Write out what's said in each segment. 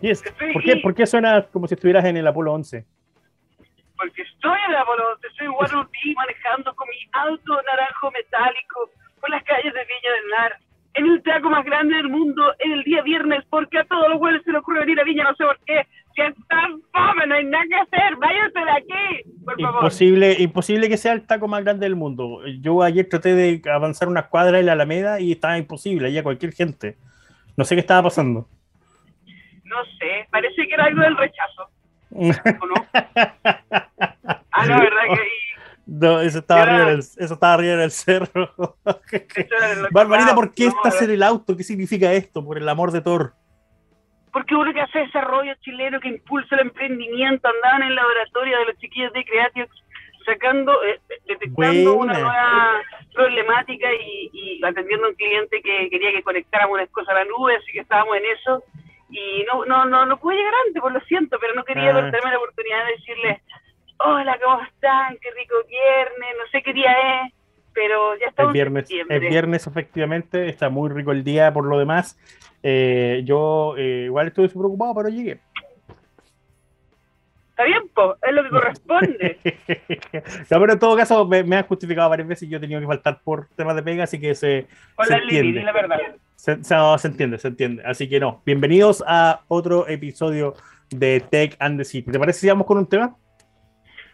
Yes. ¿Por, qué, ¿Por qué suena como si estuvieras en el Apolo 11? Porque estoy en el Apolo 11, soy Waruti manejando con mi auto naranjo metálico por las calles de Viña del Mar, en el taco más grande del mundo, en el día viernes, porque a todos los güeyes se les ocurre venir a Viña, no sé por qué. Están fome, no hay nada que hacer, de aquí, por favor. Imposible, imposible que sea el taco más grande del mundo. Yo ayer traté de avanzar unas cuadras en la Alameda y estaba imposible, había cualquier gente. No sé qué estaba pasando. No sé, parece que era algo del rechazo. ¿O no? Ah, no, verdad que. No, eso estaba, arriba del, eso estaba arriba del cerro. que Barbarita. ¿por qué No, estás en el auto? ¿Qué significa esto? Por el amor de Thor. Porque uno que hace desarrollo chileno que impulsa el emprendimiento, andaban en el laboratorio de los chiquillos de Creatix sacando, eh, detectando Buena. una nueva problemática y, y atendiendo a un cliente que quería que conectáramos unas cosas a la nube, así que estábamos en eso. Y no, no, no, no pude llegar antes, por lo siento, pero no quería Ah. perderme la oportunidad de decirles, hola, ¿cómo están? Qué rico viernes, no sé qué día es, pero ya Es estamos viernes, en septiembre. es viernes, efectivamente. Está muy rico el día por lo demás. Eh, yo eh, igual estuve súper preocupado, pero llegué. Está bien, po, es lo que corresponde. no, pero en todo caso me, me han justificado varias veces y yo he tenido que faltar por temas de pega, así que se, Con se entiende. la verdad. Se, se- no, se entiende, se entiende. Así que no. Bienvenidos a otro episodio de Tech and the City. ¿Te parece si vamos con un tema?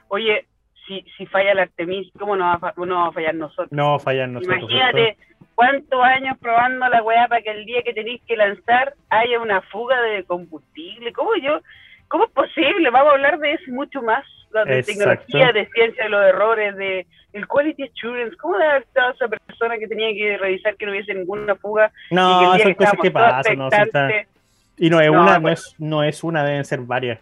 Oye, si, si falla el Artemis, ¿cómo no va, a no vamos a fallar nosotros? No fallan nosotros. Imagínate cuántos años probando la weá para que el día que tenéis que lanzar haya una fuga de combustible. ¿Cómo yo? ¿Cómo es posible? Vamos a hablar de eso mucho más. De Exacto. tecnología, de ciencia de los errores, de el quality assurance. ¿Cómo debe haber estado esa persona que tenía que revisar que no hubiese ninguna fuga? No, son cosas que pasan. no, está- Y no es No, una, no bueno. es, no es una, deben ser varias.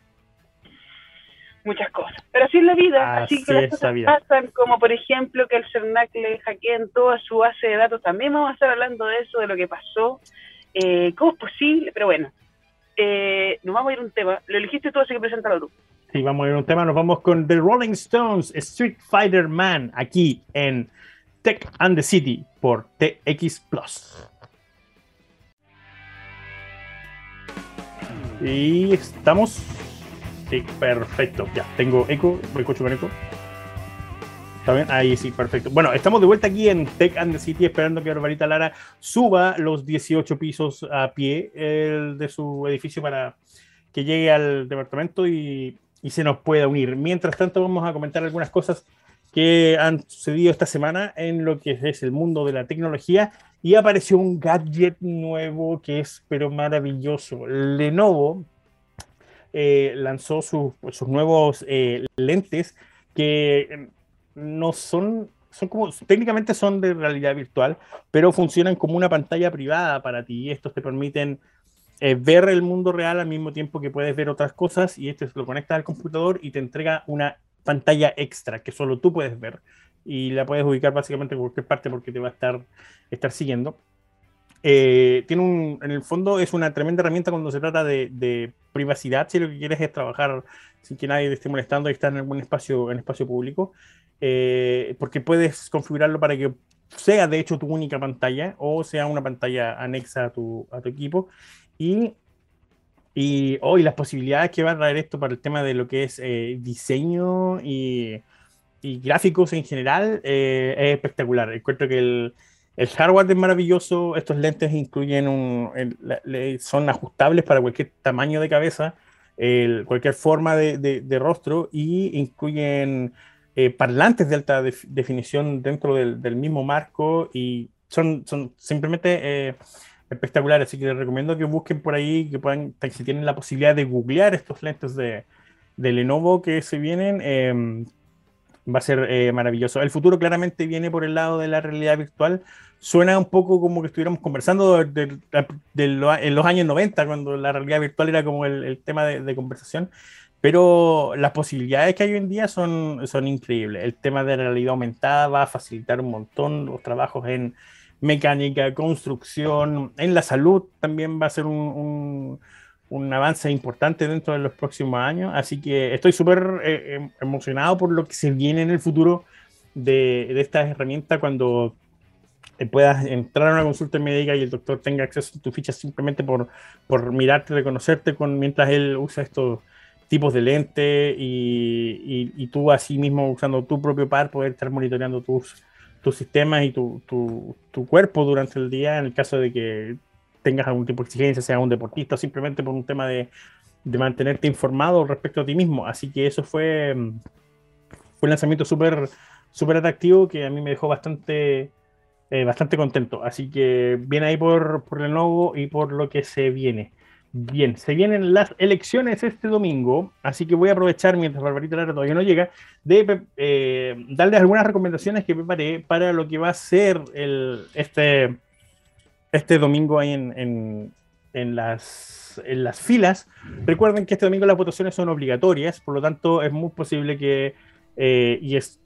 Muchas cosas. Pero así es la vida, así, Así que las cosas vida. pasan, como por ejemplo que el CERNAC le hackeen toda su base de datos. También vamos a estar hablando de eso, de lo que pasó, eh, cómo es posible, pero bueno, eh, nos vamos a ir a un tema. Lo elegiste tú, así que preséntalo tú. Sí, vamos a ir a un tema. Nos vamos con The Rolling Stones, Street Fighter Man, aquí en Tech and the City por TX Plus. Y estamos. Perfecto. Ya, tengo eco. ¿Me escucho con eco? ¿Está bien? Ahí sí, perfecto. Bueno, estamos de vuelta aquí en Tech and the City esperando que Barbarita Lara suba los 18 pisos a pie el de su edificio para que llegue al departamento y, y se nos pueda unir. Mientras tanto, vamos a comentar algunas cosas que han sucedido esta semana en lo que es el mundo de la tecnología y apareció un gadget nuevo que es pero maravilloso. Lenovo eh, lanzó sus, sus nuevos eh, lentes que no son, son como, técnicamente son de realidad virtual, pero funcionan como una pantalla privada para ti. Estos te permiten eh, ver el mundo real al mismo tiempo que puedes ver otras cosas y este lo conectas al computador y te entrega una pantalla extra que solo tú puedes ver y la puedes ubicar básicamente en cualquier parte porque te va a estar, estar siguiendo. Eh, tiene un, en el fondo es una tremenda herramienta cuando se trata de, de, privacidad, si lo que quieres es trabajar sin que nadie te esté molestando y estar en algún espacio, en espacio público, eh, porque puedes configurarlo para que sea de hecho tu única pantalla o sea una pantalla anexa a tu, a tu equipo. Y, y hoy las posibilidades que va a traer esto para el tema de lo que es eh, diseño y, y, gráficos en general eh, es espectacular. Encuentro que el, el, hardware es maravilloso. Estos lentes incluyen un, el, le, son ajustables para cualquier tamaño de cabeza, el, cualquier forma de, de, de, rostro y incluyen eh, parlantes de alta def, definición dentro del, del, mismo marco y son, son simplemente eh, espectacular, así que les recomiendo que busquen por ahí, que puedan, si tienen la posibilidad de googlear estos lentes de, de Lenovo que se vienen, eh, va a ser eh, maravilloso. El futuro claramente viene por el lado de la realidad virtual. Suena un poco como que estuviéramos conversando de, de, de, lo, en los años 90, cuando la realidad virtual era como el, el tema de, conversación, pero las posibilidades que hay hoy en día son, son increíbles. El tema de realidad aumentada va a facilitar un montón los trabajos en mecánica, construcción, en la salud también va a ser un, un, un avance importante dentro de los próximos años. Así que estoy súper eh, emocionado por lo que se viene en el futuro de, de estas herramientas cuando eh, puedas entrar a una consulta médica y el doctor tenga acceso a tu ficha simplemente por, por mirarte, reconocerte con, mientras él usa estos tipos de lente y, y, tú así mismo usando tu propio par poder estar monitoreando tus, tus sistemas y tu, tu, tu, cuerpo durante el día en el caso de que tengas algún tipo de exigencia, sea un deportista o simplemente por un tema de, de mantenerte informado respecto a ti mismo. Así que eso fue, mm, fue un lanzamiento súper súper atractivo que a mí me dejó bastante, eh, bastante contento. Así que bien ahí por, por nuevo y por lo que se viene. Bien, se vienen las elecciones este domingo, así que voy a aprovechar mientras Barbarita Lara todavía no llega, de eh, darles algunas recomendaciones que preparé para lo que va a ser el, este, este domingo ahí en, en, las, en las filas. Recuerden que este domingo las votaciones son obligatorias, por lo tanto es muy posible que, eh, y es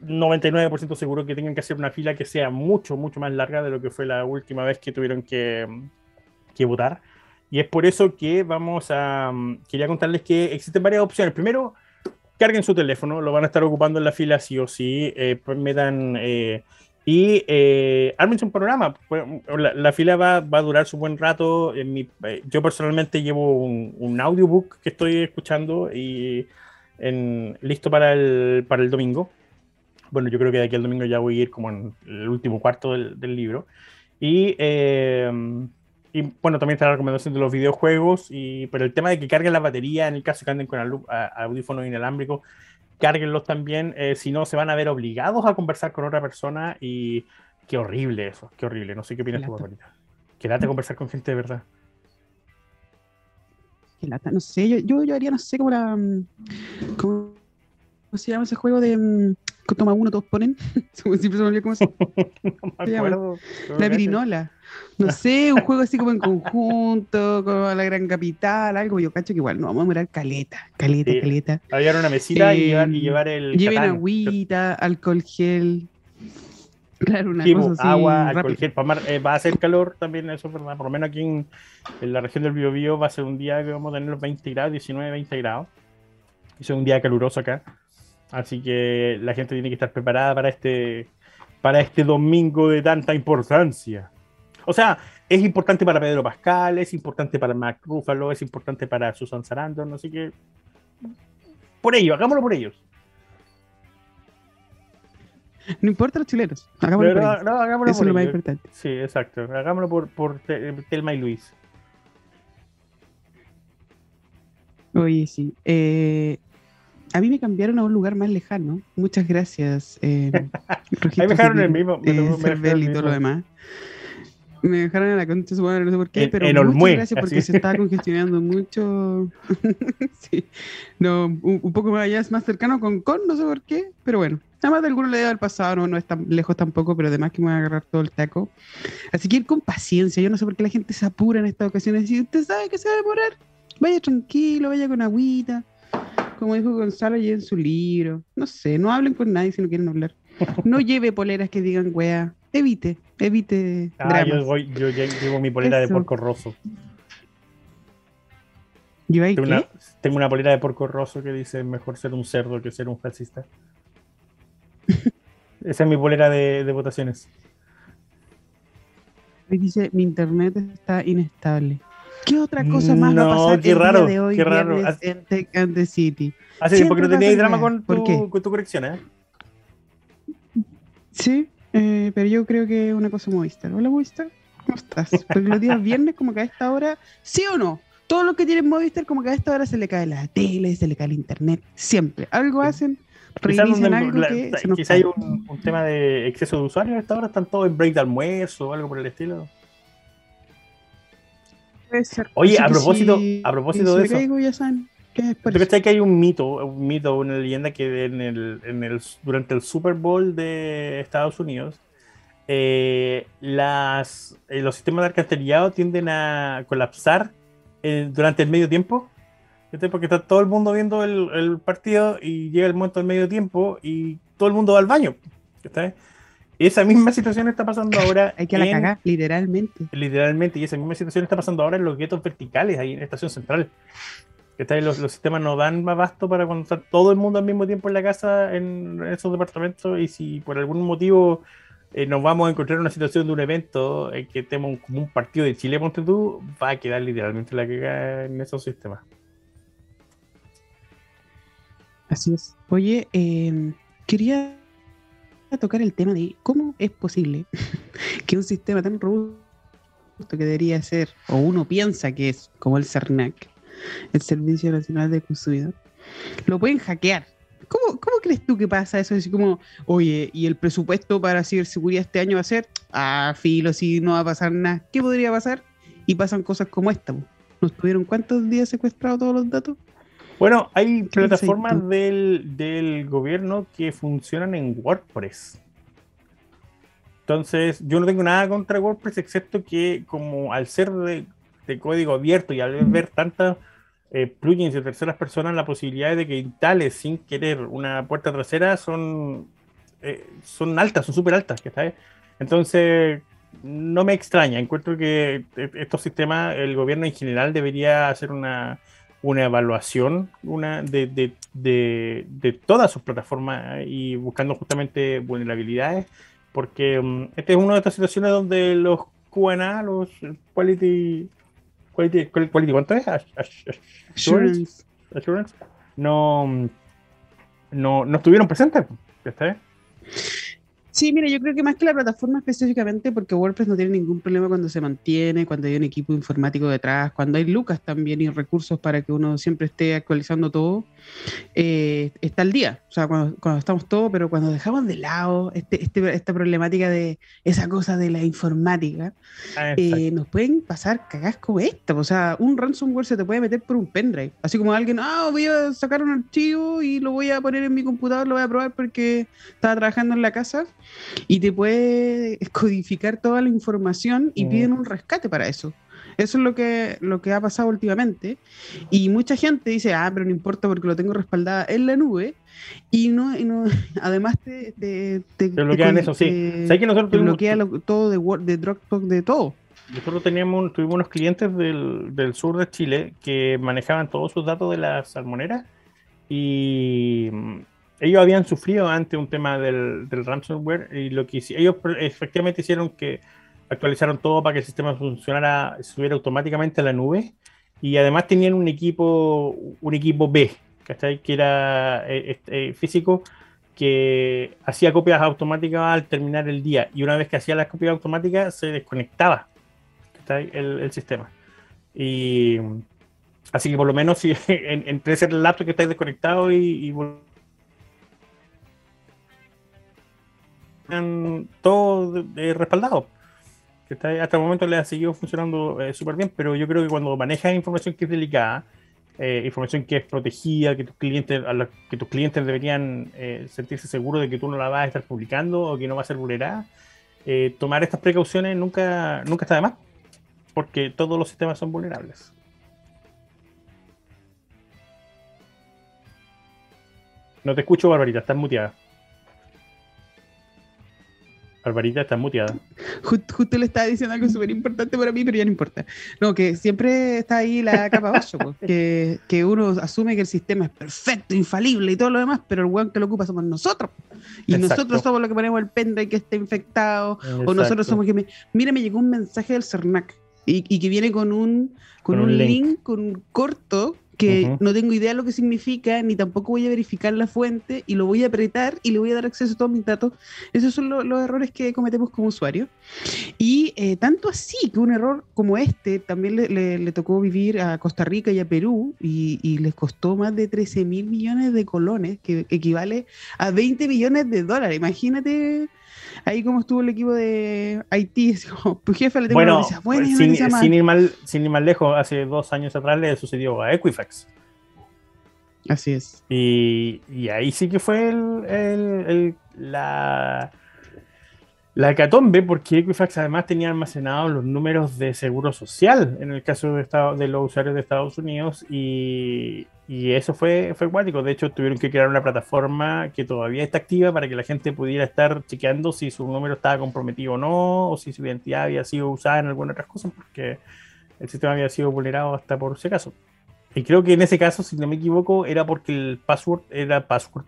99% seguro que tengan que hacer una fila que sea mucho, mucho más larga de lo que fue la última vez que tuvieron que, que votar. Y es por eso que vamos a. Quería contarles que existen varias opciones. Primero, carguen su teléfono, lo van a estar ocupando en la fila sí o sí. Eh, metan. Eh, y eh, ármense un programa. Pues, la, fila va, va, a durar su buen rato. En mi, eh, yo personalmente llevo un, un, audiobook que estoy escuchando y en, listo para el, para el domingo. Bueno, yo creo que de aquí al domingo ya voy a ir como en el último cuarto del, del libro. Y y bueno, también está la recomendación de los videojuegos, y, pero el tema de que carguen la batería, en el caso que anden con audífonos inalámbricos, cárguenlos también, eh, si no se van a ver obligados a conversar con otra persona y qué horrible eso, qué horrible. No sé qué opinas tú, Barbarita. Quédate a conversar con gente de verdad. Qué lata, no sé, yo, yo, yo haría, no sé, como la... Mm, ¿Cómo se llama ese juego de mm, toma uno, todos ponen. Siempre se me olvidó cómo se, no se llama. La virinola. No sé, un juego así como en conjunto, como la gran capital, algo. Yo cacho que igual no vamos a mirar caleta, caleta, caleta. Había una mesita y, llevar, y, llevar, el. Lleven agüita, alcohol gel. Claro, una cosa así. Agua, alcohol gel. Eh, va a hacer calor también, eso es verdad. Por lo menos aquí en, en la región del Biobío va a ser un día que vamos a tener los 20 grados, 19, 20 grados. Es un día caluroso acá. Así que la gente tiene que estar preparada para este, para este domingo de tanta importancia. O sea, es importante para Pedro Pascal, es importante para Mac Ruffalo, es importante para Susan Sarandon, así que por ello, hagámoslo por ellos. No importa los chilenos, hagámoslo por ellos. No, hagámoslo Eso es lo más importante. Sí, exacto, hagámoslo por, por Telma y Luis. Oye, sí. Eh, a mí me cambiaron a un lugar más lejano. Muchas gracias. Eh, Ahí me dejaron el mismo. Me, y todo lo demás. Me dejaron en la concha su madre, no sé por qué, pero muchas gracias porque se estaba congestionando mucho. sí. No, un, poco más allá, es más cercano con Con, no sé por qué, pero bueno. Nada más de alguno le debe al pasado, no, no es tan lejos tampoco, pero además que me voy a agarrar todo el taco. Así que ir con paciencia. Yo no sé por qué la gente se apura en estas ocasiones. Si usted sabe que se va a demorar, vaya tranquilo, vaya con agüita como dijo Gonzalo y en su libro. No sé, no hablen con nadie si no quieren hablar. No lleve poleras que digan wea. Evite, evite. Ah, yo, voy, yo llevo mi polera de porco roso. ¿Yo tengo, Una, tengo una polera de porco roso que dice mejor ser un cerdo que ser un fascista. Esa es mi polera de, de votaciones. Dice, mi internet está inestable. ¿Qué otra cosa más va a pasar qué el raro, día de hoy qué raro. en the City? Hace tiempo que no tenías drama con tu, con tu corrección, ¿eh? Sí, eh, pero yo creo que es una cosa Movistar. Hola Movistar, ¿cómo estás? Porque los días viernes, como que a esta hora, ¿sí o no? Todo lo que tienen Movistar, como que a esta hora se le cae la tele, se le cae el internet, siempre. Algo hacen, reinician algo que Quizá hay un, un, tema de exceso de usuarios a esta hora, están todos en break de almuerzo o algo por el estilo. Oye, a propósito, a propósito de eso. que hay un mito, un mito, una leyenda que en el, en el, durante el Super Bowl de Estados Unidos, eh, las, eh, los sistemas de alcantarillado tienden a colapsar eh, durante el medio tiempo. Porque está todo el mundo viendo el, el, partido y llega el momento del medio tiempo y todo el mundo va al baño. ¿está? Esa misma situación está pasando ahora. Hay que la cagar, literalmente. Literalmente, y esa misma situación está pasando ahora en los guetos verticales, ahí en la estación central. Que los, los, sistemas no dan más basto para cuando está todo el mundo al mismo tiempo en la casa, en esos departamentos, y si por algún motivo eh, nos vamos a encontrar en una situación de un evento en que tenemos como un partido de Chile, ponte tú, va a quedar literalmente la que en esos sistemas. Así es. Oye, em, quería tocar el tema de cómo es posible que un sistema tan robusto que debería ser, o uno piensa que es como el CERNAC, el Servicio Nacional de Consumidor, lo pueden hackear. ¿Cómo, crees tú que pasa eso? Así como, oye, ¿y el presupuesto para ciberseguridad este año va a ser? Ah, filo, si no va a pasar nada. ¿Qué podría pasar? Y pasan cosas como esta. ¿Nos tuvieron cuántos días secuestrados todos los datos? Bueno, hay plataformas del, del, gobierno que funcionan en WordPress. Entonces, yo no tengo nada contra WordPress, excepto que como al ser de, código abierto y al ver tantas eh, plugins de terceras personas, la posibilidad de que instales sin querer una puerta trasera son, eh, son altas, son súper altas. Entonces, no me extraña. Encuentro que e, estos sistemas, el gobierno en general debería hacer una, una evaluación una de, de, de, de todas sus plataformas y buscando justamente vulnerabilidades porque um, este es una de estas situaciones donde los QA, los Quality, quality, quality ¿cuánto es? Assurance, assurance no, mm, no, no estuvieron presentes. ¿está Sí, mira, yo creo que más que la plataforma específicamente, porque WordPress no tiene ningún problema cuando se mantiene, cuando hay un equipo informático detrás, cuando hay lucas también y recursos para que uno siempre esté actualizando todo, eh, está al día. O sea, cuando, estamos todos, pero cuando dejamos de lado este, este, esta problemática de esa cosa de la informática, ah, eh, nos pueden pasar cagadas como esta. O sea, un ransomware se te puede meter por un pendrive. Así como alguien, ah, voy a sacar un archivo y lo voy a poner en mi computador, lo voy a probar porque estaba trabajando en la casa y te puede codificar toda la información y piden un rescate para eso. Eso es lo que, lo que ha pasado últimamente. Y mucha gente dice, ah, pero no importa porque lo tengo respaldada en la nube. Y no, no además te, te, te, bloquean eso, sí. que nosotros bloquea todo de, de Dropbox, de todo. Nosotros teníamos, tuvimos unos clientes del, del, sur de Chile que manejaban todos sus datos de las salmoneras y ellos habían sufrido ante un tema del, ransomware y lo que ellos efectivamente hicieron que actualizaron todo para que el sistema funcionara, subiera automáticamente a la nube y además tenían un equipo, un equipo B, Que era eh, eh, físico que hacía copias automáticas al terminar el día y una vez que hacía las copias automáticas se desconectaba el, el sistema. Y así que por lo menos si en, entre ese lapso que estáis desconectado y, y todo respaldado. hasta el momento le ha seguido funcionando eh, súper bien, pero yo creo que cuando manejas información que es delicada, eh, información que es protegida, que tus clientes, a que tus clientes deberían eh, sentirse seguros de que tú no la vas a estar publicando o que no va a ser vulnerada, tomar estas precauciones nunca, nunca está de más, porque todos los sistemas son vulnerables. No te escucho, Barbarita, estás muteada. Alvarita está muteada. Justo, le estaba diciendo algo súper importante para mí, pero ya no importa. No, que siempre está ahí la capa abajo, que, que, uno asume que el sistema es perfecto, infalible y todo lo demás, pero el weón que lo ocupa somos nosotros. Y nosotros somos los que ponemos el pendrive que está infectado, o nosotros somos que me... Mira, me llegó un mensaje del CERNAC y, y que viene con un, con, un, link. con un corto que no tengo idea de lo que significa, ni tampoco voy a verificar la fuente y lo voy a apretar y le voy a dar acceso a todos mis datos. Esos son los errores que cometemos como usuarios. Y eh, tanto así que un error como este también le, tocó vivir a Costa Rica y a Perú y, les costó más de 13 mil millones de colones, que equivale a 20 millones de dólares. Imagínate ahí como estuvo el equipo de Haití, tu jefe le tengo bueno, una bueno, sin, sin, ir mal, sin ir más lejos, hace dos años atrás le sucedió a Equifax. Así es. Y, y ahí sí que fue el, el, la, la hecatombe, porque Equifax además tenía almacenados los números de seguro social en el caso de, de los usuarios de Estados Unidos y, y eso fue, fue cuático. De hecho, tuvieron que crear una plataforma que todavía está activa para que la gente pudiera estar chequeando si su número estaba comprometido o no, o si su identidad había sido usada en alguna otra cosa, porque el sistema había sido vulnerado hasta por ese caso. Y creo que en ese caso, si no me equivoco, era porque el password era password.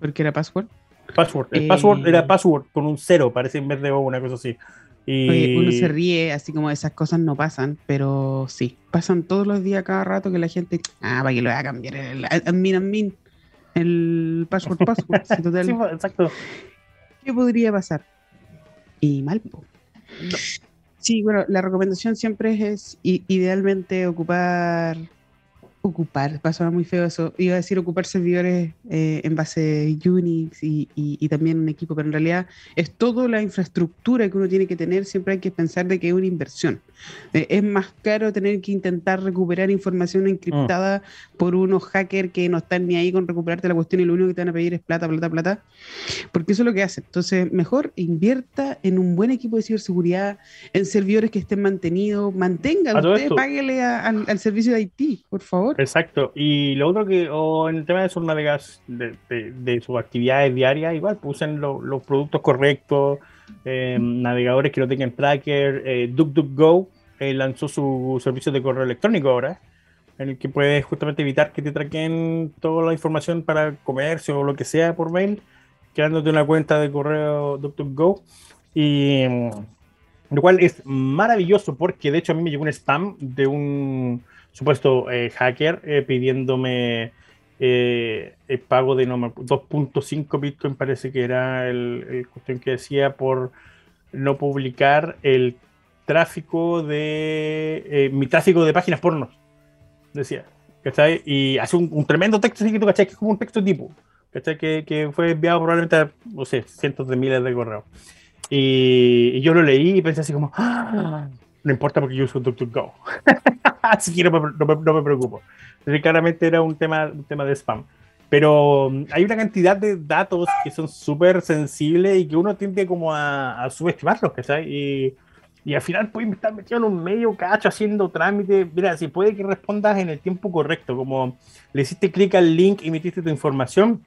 Porque era password. Password. El password era password con un cero, parece en vez de una cosa así. Y... uno se ríe, así como esas cosas no pasan, pero sí, pasan todos los días, cada rato que la gente, ah, para que lo voy a cambiar el admin, admin, el password, password. sí, pues, exacto. ¿Qué podría pasar? Y mal, Sí, bueno, la recomendación siempre es idealmente ocupar ocupar, pasaba muy feo eso, iba a decir ocupar servidores eh, en base Unix y, y, también un equipo, pero en realidad es toda la infraestructura que uno tiene que tener, siempre hay que pensar de que es una inversión. Eh, es más caro tener que intentar recuperar información encriptada mm. por unos hackers que no están ni ahí con recuperarte la cuestión y lo único que te van a pedir es plata, plata, plata, porque eso es lo que hacen. Entonces, mejor invierta en un buen equipo de ciberseguridad, en servidores que estén mantenidos, mantenga, usted páguele al, al servicio de IT, por favor. Exacto. Y lo otro que, o en el tema de sus navegas, de, de, sus actividades diarias, igual, pues usen los productos correctos, eh, navegadores que no tengan tracker. Eh, DuckDuckGo eh, lanzó su servicio de correo electrónico ahora, en el que puedes justamente evitar que te traquen toda la información para comercio o lo que sea por mail, creándote una cuenta de correo DuckDuckGo. Y mm, lo cual es maravilloso porque de hecho a mí me llegó un spam de un supuesto eh, hacker eh, pidiéndome eh, el pago de 2.5 Bitcoin, parece que era el, cuestión que decía por no publicar el tráfico de mi tráfico de páginas pornos. Decía. ¿cachai? Y hace un, tremendo texto así que tú, ¿cachai? Que es como un texto tipo. que fue enviado probablemente a, no sé, cientos de miles de correos. Y, yo lo leí y pensé así como, ¡Ah! No importa porque yo uso DuckDuckGo. Así que no me, no, me, preocupo. claramente era un tema, un tema de spam. Pero mm, hay una cantidad de datos que son súper sensibles y que uno tiende como a, a subestimarlos, ¿sabes? Y, y al final puedes estar metido en un medio cacho haciendo trámite. Mira, si puede que respondas en el tiempo correcto, como le hiciste clic al link y metiste tu información,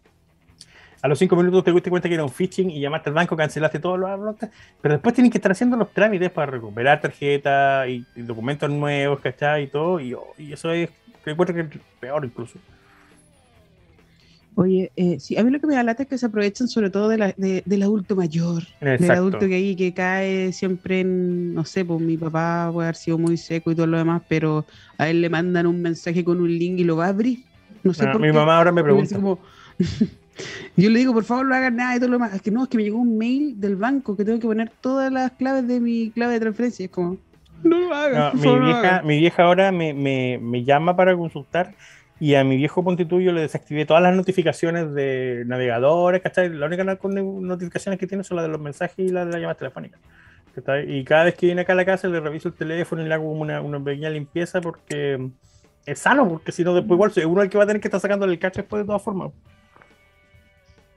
a los cinco minutos te diste cuenta que era un phishing y llamaste al banco, cancelaste todos los bloques, pero después tienen que estar haciendo los trámites para recuperar tarjeta y, documentos nuevos, ¿cachai? Y todo, y, eso es, encuentro que es peor incluso. Oye, eh, sí, a mí lo que me da lata es que se aprovechan sobre todo de la, del adulto mayor, del adulto que ahí que cae siempre en, no sé, pues mi papá puede haber sido muy seco y todo lo demás, pero a él le mandan un mensaje con un link y lo va a abrir. No sé por mi mamá ahora me pregunta. Yo le digo, por favor, no hagan nada y todo lo demás. Es que no, es que me llegó un mail del banco que tengo que poner todas las claves de mi clave de transferencia. Es como, no lo hagan. mi, vieja, mi vieja ahora me, me, me, llama para consultar y a mi viejo Pontituyo le desactivé todas las notificaciones de navegadores, ¿cachai? La única notificaciones que tiene son las de los mensajes y las de las llamadas telefónicas. Y cada vez que viene acá a la casa le reviso el teléfono y le hago una, una pequeña limpieza porque es sano, porque si no después igual uno el que va a tener que estar sacando el cacho después de todas formas.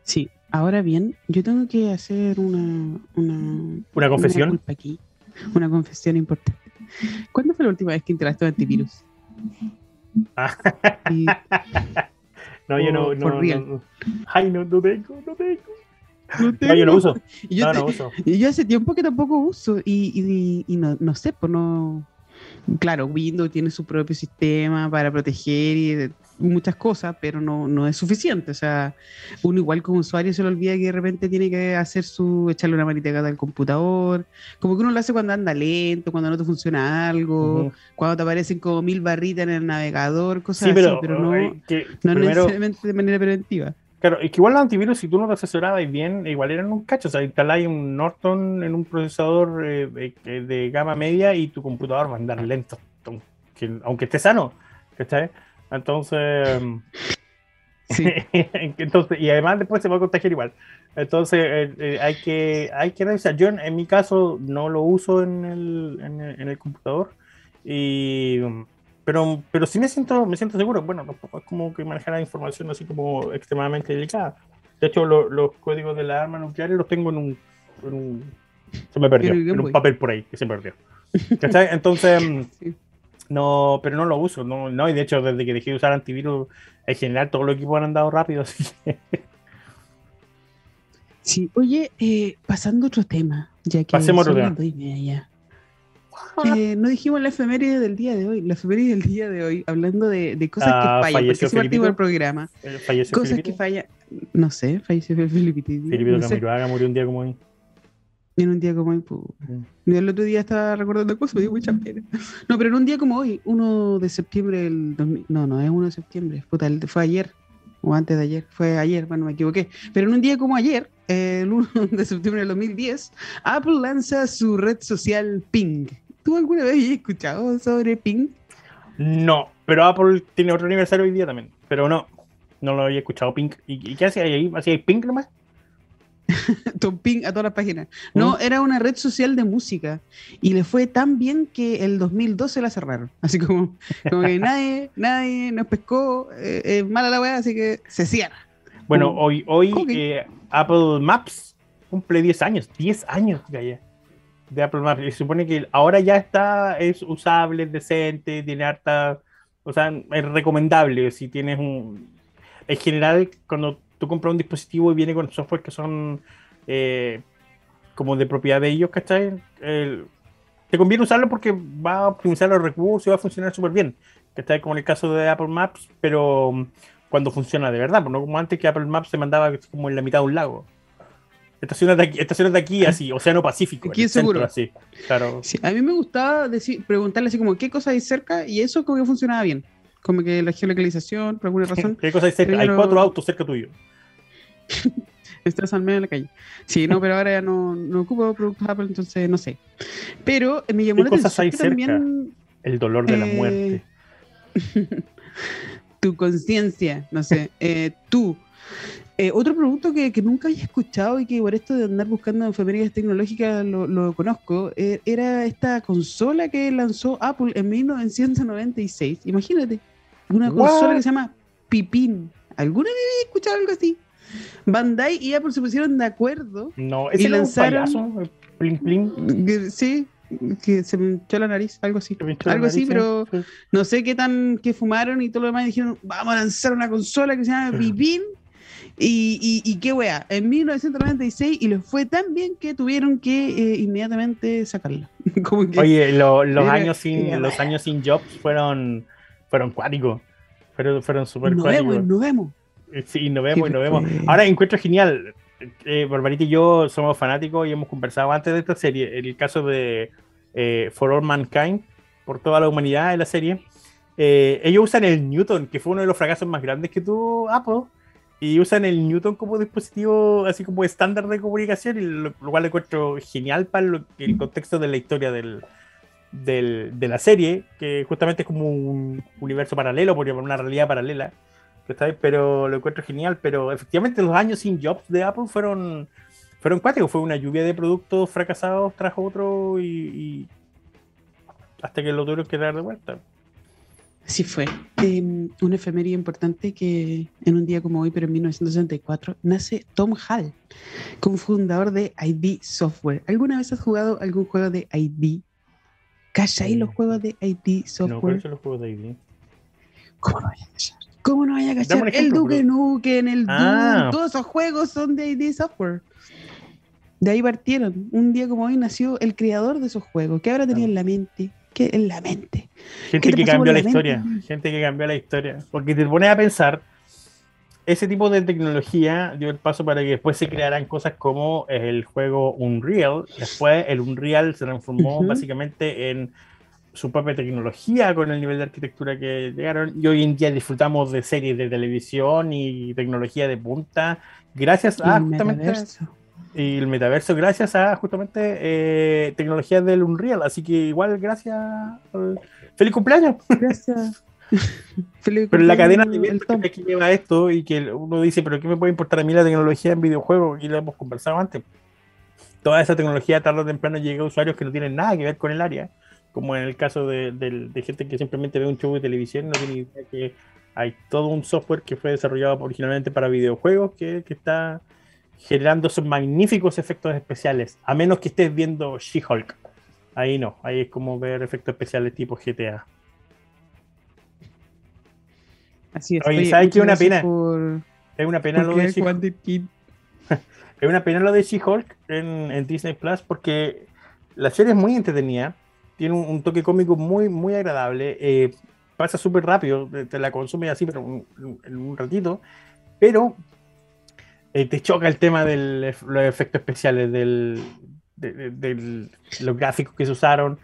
Sí, ahora bien, yo tengo que hacer una. Una, ¿Una confesión. Una, aquí, una confesión importante. ¿Cuándo fue la última vez que instalaste antivirus? no, yo no, no, no, Ay, no, no tengo, no tengo. No, yo no uso. Yo, no, uso. Y yo hace tiempo que tampoco uso. Y, y, y no, no sé, pues no. Claro, Windows tiene su propio sistema para proteger y muchas cosas, pero no, no es suficiente. O sea, uno igual como usuario se le olvida que de repente tiene que hacer su, echarle una manita al computador, como que uno lo hace cuando anda lento, cuando no te funciona algo, cuando te aparecen como mil barritas en el navegador, cosas así, pero no, no necesariamente de manera preventiva. Claro, es que igual los antivirus, si tú no te asesorabas bien, igual eran un cacho. O sea, instaláis un Norton en un procesador eh, de, gama media y tu computador va a andar lento, aunque, esté sano. ¿Cachai? Entonces, sí. entonces, y además después se va a contagiar igual. Entonces, eh, eh, hay que hay que revisar. Yo en, mi caso no lo uso en el, en el, computador, y, pero, pero sí me siento, me siento seguro. Bueno, es como que manejar la información así como extremadamente delicada. De hecho, los códigos de la arma nuclear los tengo en un, se me perdió, en un papel por ahí que se perdió. Entonces, No, pero no lo uso, no, no, y de hecho desde que dejé de usar antivirus, en general todos los equipos han andado rápido, así Sí, oye, eh, pasando a otro tema, ya que Pasemos otro tema. Eh, no dijimos la efeméride del día de hoy. La efeméride del día de hoy, hablando de, de cosas que ah, fallan, porque se partimos el programa. Eh, ¿Falleció cosas que fallan. No sé, falleció Felipito. Felipito no Camiroaga murió un día como hoy. En un día como hoy, pues. el otro día estaba recordando cosas, me dio mucha pena. No, pero en un día como hoy, 1 de septiembre del 2000, no, no es 1 de septiembre, fue ayer, o antes de ayer, fue ayer, bueno, me equivoqué. Pero en un día como ayer, el 1 de septiembre del 2010, Apple lanza su red social Ping. ¿Tú alguna vez has escuchado sobre Ping? No, pero Apple tiene otro aniversario hoy día también, pero no, no lo había escuchado Ping. ¿Y, qué hacía ahí? ¿Hacía Ping nomás? Ping a todas las páginas. No, ¿Mm? era una red social de música y le fue tan bien que el 2012 la cerraron. Así como, como que nadie, nadie nos pescó, eh, es mala la weá, así que se cierra. Bueno, hoy, hoy eh, Apple Maps cumple 10 años, 10 años de, de Apple Maps. Y se supone que ahora ya está, es usable, es decente, tiene harta, o sea, es recomendable si tienes un... En general, cuando tú compras un dispositivo y viene con software que son eh, como de propiedad de ellos, ¿cachai? te conviene usarlo porque va a optimizar los recursos y va a funcionar súper bien, ¿cachai? Como en el caso de Apple Maps, pero mm, cuando funciona de verdad, no como antes que Apple Maps se mandaba como en la mitad de un lago. Estaciones de aquí, estaciones de aquí así, Océano Pacífico. Aquí seguro. así, claro. a mí me gustaba decir, preguntarle así como qué cosa hay cerca y eso como que funcionaba bien. Como que la geolocalización, por alguna razón. ¿Qué cosa hay cerca? Hay cuatro autos cerca tuyo. Estás al medio de la calle. Sí, no, pero ahora ya no, no ocupo productos Apple, entonces no sé. Pero me llamó la atención también. El dolor de la eh, muerte. tu conciencia, no sé. Eh, tú. Eh, otro producto que, que, nunca había escuchado y que por esto de andar buscando efemérides tecnológicas lo, lo conozco, era esta consola que lanzó Apple en 1996. Imagínate, una consola que se llama Pipín. ¿Alguna vez había escuchado algo así? Bandai y Apple se pusieron de acuerdo. No, ese y lanzaron. Un plim, plim. Sí, que se me echó la nariz, algo así. Algo así, pero no sé qué tan que fumaron y todo lo demás. Y dijeron, vamos a lanzar una consola que se llama Pipín. Y, y, qué wea, en 1996 y les fue tan bien que tuvieron que eh, inmediatamente sacarla. Oye, los, años sin, los años sin Jobs fueron, fueron cuáticos. Fueron, fueron súper cuáticos. Nos vemos. Sí, nos vemos y nos vemos. Ahora encuentro genial. Eh, Barbarita y yo somos fanáticos y hemos conversado antes de esta serie. El caso de eh, For All Mankind, por toda la humanidad en la serie. Eh, ellos usan el Newton, que fue uno de los fracasos más grandes que tuvo Apple, y usan el Newton como dispositivo, así como estándar de comunicación, y lo, cual encuentro genial para el contexto de la historia del, del, de la serie, que justamente es como un universo paralelo, por una realidad paralela pero lo encuentro genial. Pero efectivamente los años sin jobs de Apple fueron, fueron cuáticos. Fue una lluvia de productos fracasados tras otro y, hasta que lo tuvieron que dar de vuelta. Así fue. Eh, una efemería importante que en un día como hoy, pero en 1964, nace Tom Hall, cofundador de ID Software. ¿Alguna vez has jugado algún juego de ID? ¿Cachai los juegos de ID Software? No, los juegos de ID? ¿Cómo no vaya a ¿Cómo no vaya a cachar? El Duke Nukem, el ah. Doom, todos esos juegos son de ID Software. De ahí partieron. Un día como hoy nació el creador de esos juegos. ¿Qué habrá tenido en la mente? ¿Qué en la mente? Gente que cambió la, historia. Gente que cambió la historia. Porque te pones a pensar, ese tipo de tecnología dio el paso para que después se crearan cosas como el juego Unreal. Después el Unreal se transformó básicamente en su propia tecnología con el nivel de arquitectura que llegaron y hoy en día disfrutamos de series de televisión y tecnología de punta gracias a justamente y el metaverso gracias a justamente eh, tecnologías del Unreal. Así que igual gracias feliz cumpleaños. Gracias pero la cadena de que lleva esto y que uno dice pero qué me puede importar a mí la tecnología en videojuegos y lo hemos conversado antes toda esa tecnología tarde o temprano llega a usuarios que no tienen nada que ver con el área como en el caso de, gente que simplemente ve un show de televisión, no tiene idea que hay todo un software que fue desarrollado originalmente para videojuegos que, está generando esos magníficos efectos especiales, a menos que estés viendo She-Hulk. Ahí no, ahí es como ver efectos especiales tipo GTA. Así es. Oye, ¿sabes qué es una pena? Es una pena lo de She-Hulk. es una pena lo de She-Hulk en, en Disney Plus porque la serie es muy entretenida tiene un, toque cómico muy, muy agradable. Eh, pasa súper rápido, te, la consume así, pero en un ratito. Pero eh, te choca el tema de los efectos especiales, del, de, los gráficos que se usaron.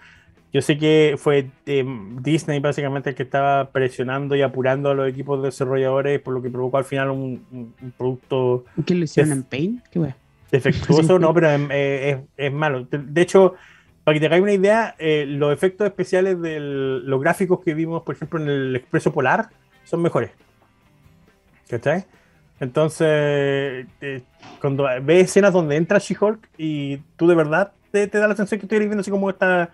Yo sé que fue eh, Disney básicamente el que estaba presionando y apurando a los equipos desarrolladores, por lo que provocó al final un, producto. ¿Qué lo hicieron en Paint? ¿Qué Defectuoso, no, pero es, es, malo. De hecho, para que te hagáis una idea, eh, los efectos especiales de los gráficos que vimos, por ejemplo, en el Expreso Polar, son mejores. ¿Cachai? Entonces, eh, cuando ves escenas donde entra She-Hulk y tú de verdad te, da la sensación que estoy viendo así como estas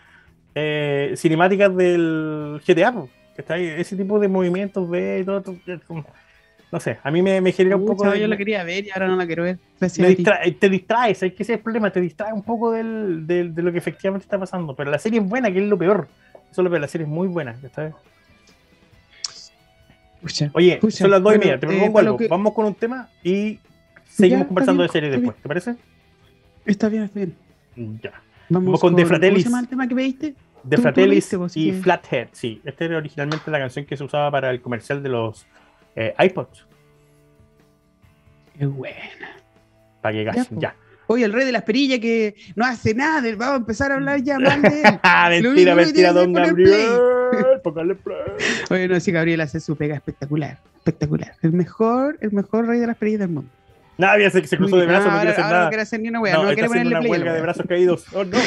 eh, cinemáticas del GTA. Ese tipo de movimientos, ve y todo, no sé, a mí me, me genera un poco. Yo la quería ver y ahora no la quiero ver. te distraes, hay que ese es el problema, te distrae un poco del, de lo que efectivamente está pasando. Pero la serie es buena, que es lo peor. Eso es lo peor, la serie es muy buena. Oye, son las dos y media, te propongo eh, algo. Vamos con un tema y seguimos conversando de serie después, ¿te parece? Está bien, está bien. Ya. Vamos, con, The Fratellis. ¿Cómo se llama el tema que veiste? The Fratellis y Flathead, sí. Esta era originalmente la canción que se usaba para el comercial de los eh, iPods. Qué buena. Para que ya. ya. Oye, el rey de las perillas que no hace nada, vamos a empezar a hablar ya mal de él. mentira, mentira, don Gabriel. Póngale play. Oye, no, sí, Gabriel hace su pega espectacular. Espectacular. El mejor, el mejor rey de las perillas del mundo. Nadie se, se cruzó de brazos, no, quiere hacer nada. No quiere hacer ni una wea, no, no quiere ponerle una huelga de brazos caídos. Oh, no.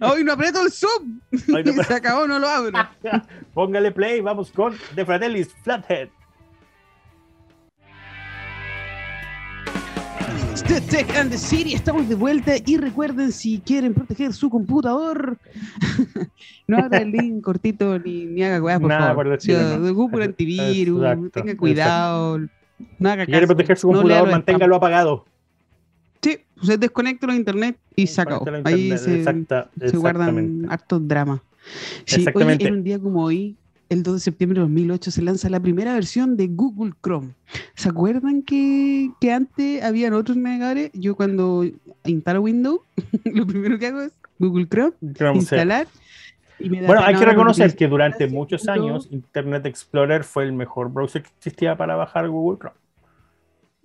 Hoy no aprieto el sub. se acabó, no lo abro. Póngale play, vamos con The Fratellis Flathead. The Tech and the City, estamos de vuelta y recuerden si quieren proteger su computador, no haga el link cortito ni, ni haga weá, por favor. de Google antivirus, tenga cuidado, no haga Si quiere proteger su computador, manténgalo apagado. Sí, se desconecta los internet y se acabó. Ahí se, se guardan hartos dramas. Sí, hoy en un día como hoy, el 2 de septiembre de 2008 se lanza la primera versión de Google Chrome. ¿Se acuerdan que, que antes habían otros navegadores? Yo cuando instalo Windows, lo primero que hago es Google Chrome, instalar. Bueno, hay que reconocer que durante muchos años Internet Explorer fue el mejor browser que existía para bajar Google Chrome.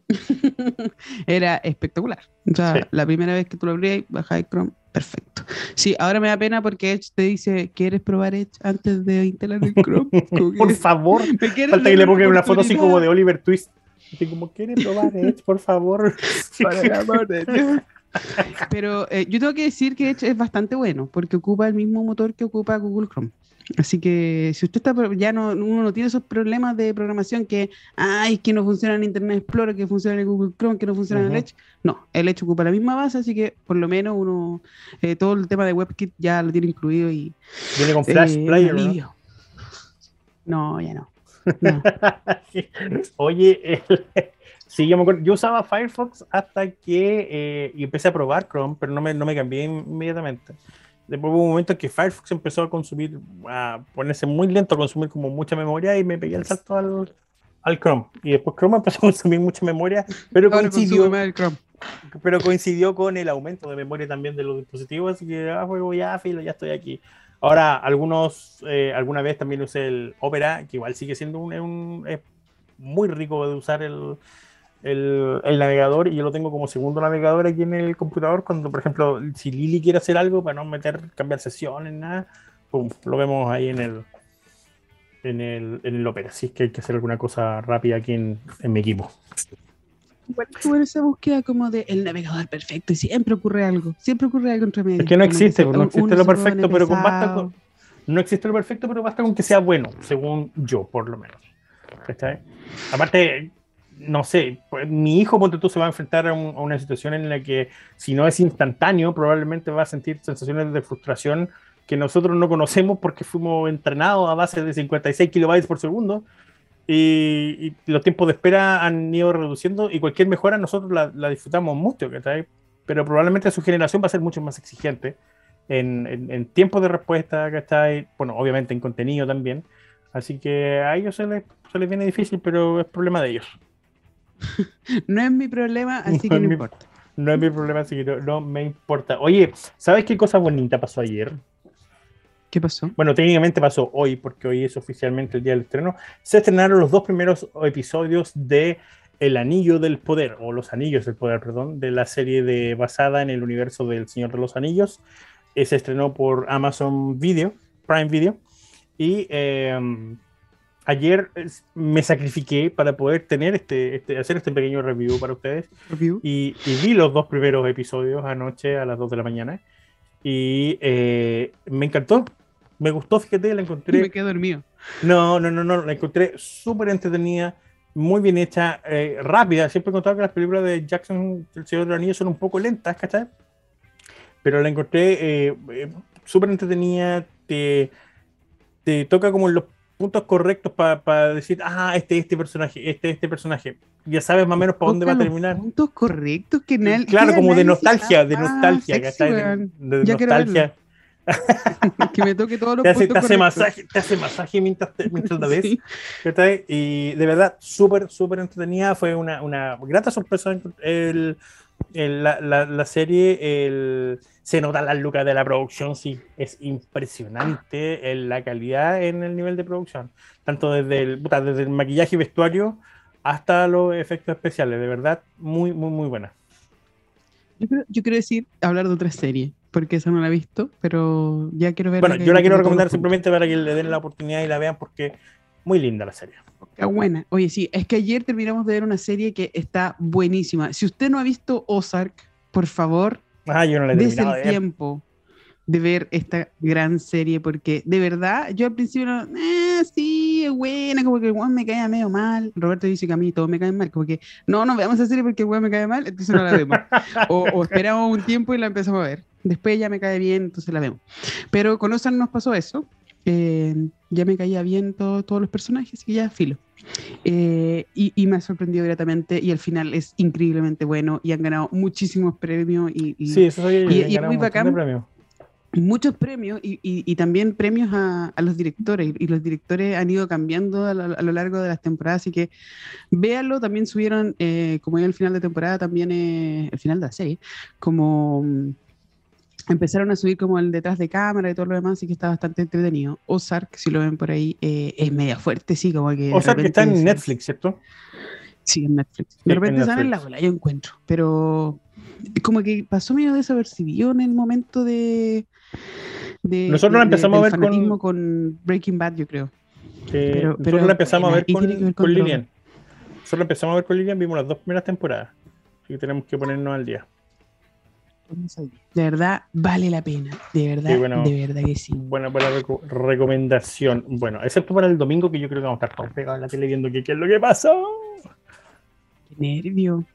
Era espectacular. O sea, la primera vez que tú lo abrías, bajáis Chrome, perfecto. Sí, ahora me da pena porque Edge te dice, ¿quieres probar Edge antes de instalar el Chrome? por favor. Falta que le ponga una foto así como de Oliver Twist. Así como, ¿quieres probar Edge, por favor? Para el amor de Pero eh, yo tengo que decir que Edge es bastante bueno porque ocupa el mismo motor que ocupa Google Chrome. Así que si usted está, ya no, uno no tiene esos problemas de programación que, ay, que no funciona en Internet Explorer, que funciona en Google Chrome, que no funciona en el Edge. No, el Edge ocupa la misma base, así que por lo menos uno, eh, todo el tema de WebKit ya lo tiene incluido y... Viene con Flash eh, Player, ¿no? No, ya no. Oye, sí, yo, me yo, usaba Firefox hasta que eh, y empecé a probar Chrome, pero no me, no me cambié inmediatamente después hubo un momento en que Firefox empezó a consumir, a ponerse muy lento, a consumir como mucha memoria y me pegué el salto al, al Chrome. Y después Chrome empezó a consumir mucha memoria, pero coincidió, pero coincidió con el aumento de memoria también de los dispositivos, así que ah, juego ya, filo, ya estoy aquí. Ahora, algunos, eh, alguna vez también usé el Opera, que igual sigue siendo un, un es muy rico de usar el, el, navegador y yo lo tengo como segundo navegador aquí en el computador. Cuando, por ejemplo, si Lili quiere hacer algo para no meter, cambiar sesiones, nada, lo vemos ahí en el, en el, en el Opera. Así es que hay que hacer alguna cosa rápida aquí en, en mi equipo. Bueno, esa búsqueda como de el navegador perfecto y siempre ocurre algo, siempre ocurre algo entre medio. Es que no existe, no existe lo perfecto, pero con basta con, no existe lo perfecto, pero basta con que sea bueno, según yo, por lo menos. Aparte, no sé, pues, mi hijo, ponte tú, se va a enfrentar a, una situación en la que si no es instantáneo, probablemente va a sentir sensaciones de frustración que nosotros no conocemos porque fuimos entrenados a base de 56 kilobytes por segundo y, los tiempos de espera han ido reduciendo y cualquier mejora nosotros la, disfrutamos mucho, Pero probablemente su generación va a ser mucho más exigente en, en, tiempo de respuesta, ¿cachai? Bueno, obviamente en contenido también. Así que a ellos se les, se les viene difícil, pero es problema de ellos. No es mi problema, así que no importa. No es mi problema, así que no, me importa. Oye, ¿sabes qué cosa bonita pasó ayer? ¿Qué pasó? Bueno, técnicamente pasó hoy, porque hoy es oficialmente el día del estreno. Se estrenaron los dos primeros episodios de El Anillo del Poder, o Los Anillos del Poder, perdón, de la serie de, basada en el universo del Señor de los Anillos. Eh, se estrenó por Amazon Video, Prime Video. Y em, ayer me sacrifiqué para poder tener este, este, hacer este pequeño review para ustedes. Y, vi los dos primeros episodios anoche a las 2 de la mañana. Y eh, me encantó, me gustó, fíjate, la encontré. Me quedé dormido. No, no, no, no, la encontré súper entretenida, muy bien hecha, eh, rápida. Siempre he contado que las películas de Jackson, El Señor de los Anillos, son un poco lentas, ¿cachai? Pero la encontré eh, súper entretenida, te, te toca como los puntos correctos para decir, ah, este, este personaje, este, este personaje. Ya sabes más o menos para dónde va a terminar. Puntos correctos que Claro, como de nostalgia, de nostalgia, de, nostalgia. que me toque todos los te hace, te hace masaje, te hace masaje mientras, mientras la ves. Y de verdad, súper, súper entretenida. Fue una, una grata sorpresa el, la, la, la, serie. El, se nota las lucas de la producción, sí, es impresionante la calidad en el nivel de producción, tanto desde el, desde el maquillaje y vestuario hasta los efectos especiales, de verdad, muy, muy, muy buena. Yo, quiero decir, hablar de otra serie, porque esa no la he visto, pero ya quiero ver. Bueno, yo la quiero recomendar simplemente para que le den la oportunidad y la vean, porque muy linda la serie. Qué buena. Oye, sí, es que ayer terminamos de ver una serie que está buenísima. Si usted no ha visto Ozark, por favor, Ah, yo no le Desde el tiempo de ver esta gran serie, porque de verdad, yo al principio, no, eh, sí, es buena, como que me cae medio mal. Roberto dice que a mí todo me cae mal, como que no, no veamos esa serie porque me cae mal, entonces no la vemos. o, esperamos un tiempo y la empezamos a ver. Después ya me cae bien, entonces la vemos. Pero con Ozark nos pasó eso. Eh, ya me caía bien todos los personajes y ya filo. Eh, y, me ha sorprendido gratamente y al final es increíblemente bueno y han ganado muchísimos premios y, sí, eso y, es muy bacán. Muchos premios y, también premios a, los directores y los directores han ido cambiando a, lo largo de las temporadas, así que véanlo, también subieron, eh, como ya el final de temporada, también el final de la serie, como empezaron a subir como el detrás de cámara y todo lo demás, así que está bastante entretenido. Ozark, si lo ven por ahí, eh, es media fuerte, sí, como que... Ozark está en Netflix, ¿cierto? Sí, en Netflix. De repente salen la bola, yo encuentro, pero como que pasó medio desapercibido en el momento de... de Nosotros la empezamos a ver con... con Breaking Bad, yo creo. pero, nosotros la empezamos a ver con, con Lilian. Nosotros la empezamos a ver con Lilian, vimos las dos primeras temporadas. Así que tenemos que ponernos al día. De verdad, vale la pena. De verdad, de verdad que sí. Buena, buena recomendación. Bueno, excepto para el domingo, que yo creo que vamos a estar todos pegados en la tele viendo qué, es lo que pasó. Qué nervio.